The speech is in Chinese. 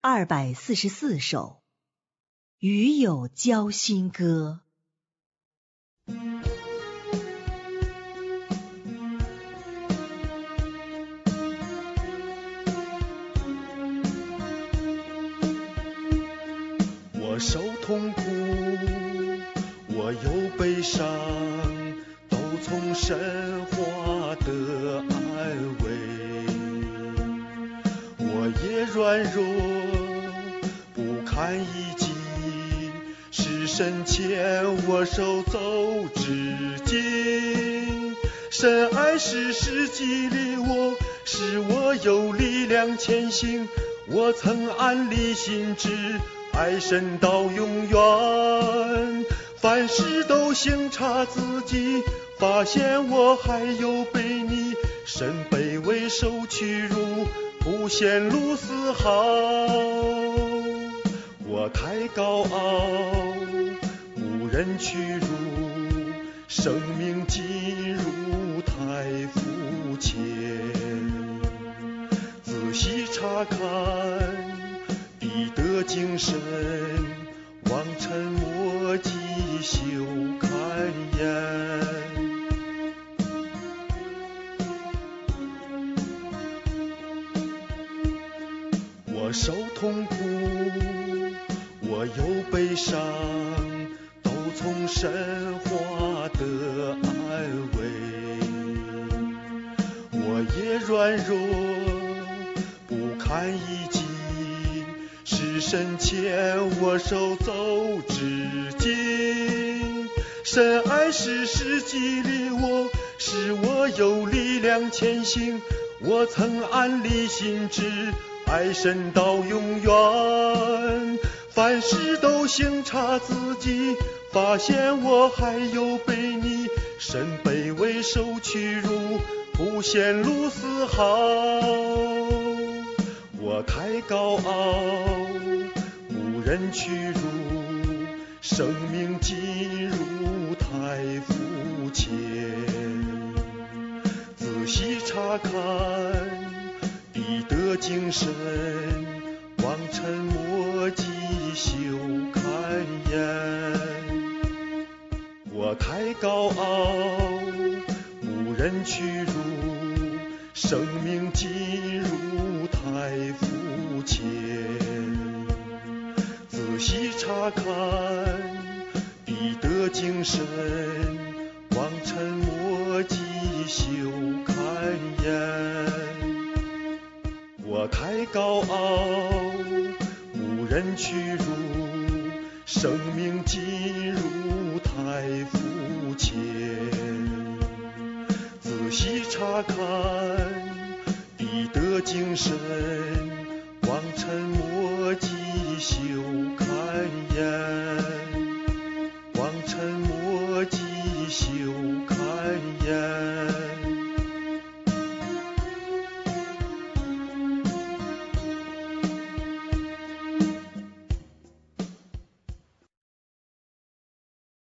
二百四十四首，与友交心歌。我受痛苦，我有悲伤，都从神话得安慰。我也软弱，不堪一击，是神牵我手走至今。神爱世事激励我，使我有力量前行。我曾暗立心志。爱神到永远，凡事都省察自己，发现我还有悖逆，神卑微受屈辱，不显露丝毫。太高傲，无人屈辱，生命进入太肤浅，仔细查看彼。得精神，望尘莫及休看颜。我受痛苦，我有悲伤，都从神话得安慰。我也软弱，不堪一击。是神牵我手走至今，神爱世事激励我，使我有力量前行。我曾安立心志，爱神到永远。凡事都省察自己，发现我还有悖逆，身卑微受屈辱，不显露丝毫。我太高傲，无人屈辱，生命进入太肤浅。仔细查看，必得精神，望尘莫及休看颜。我太高傲，无人屈辱，生命进入太肤浅，仔细查看，彼得精神，望尘莫及休看颜。我太高傲，人屈辱，生命进入太肤浅，仔细查看。得精神，望尘莫。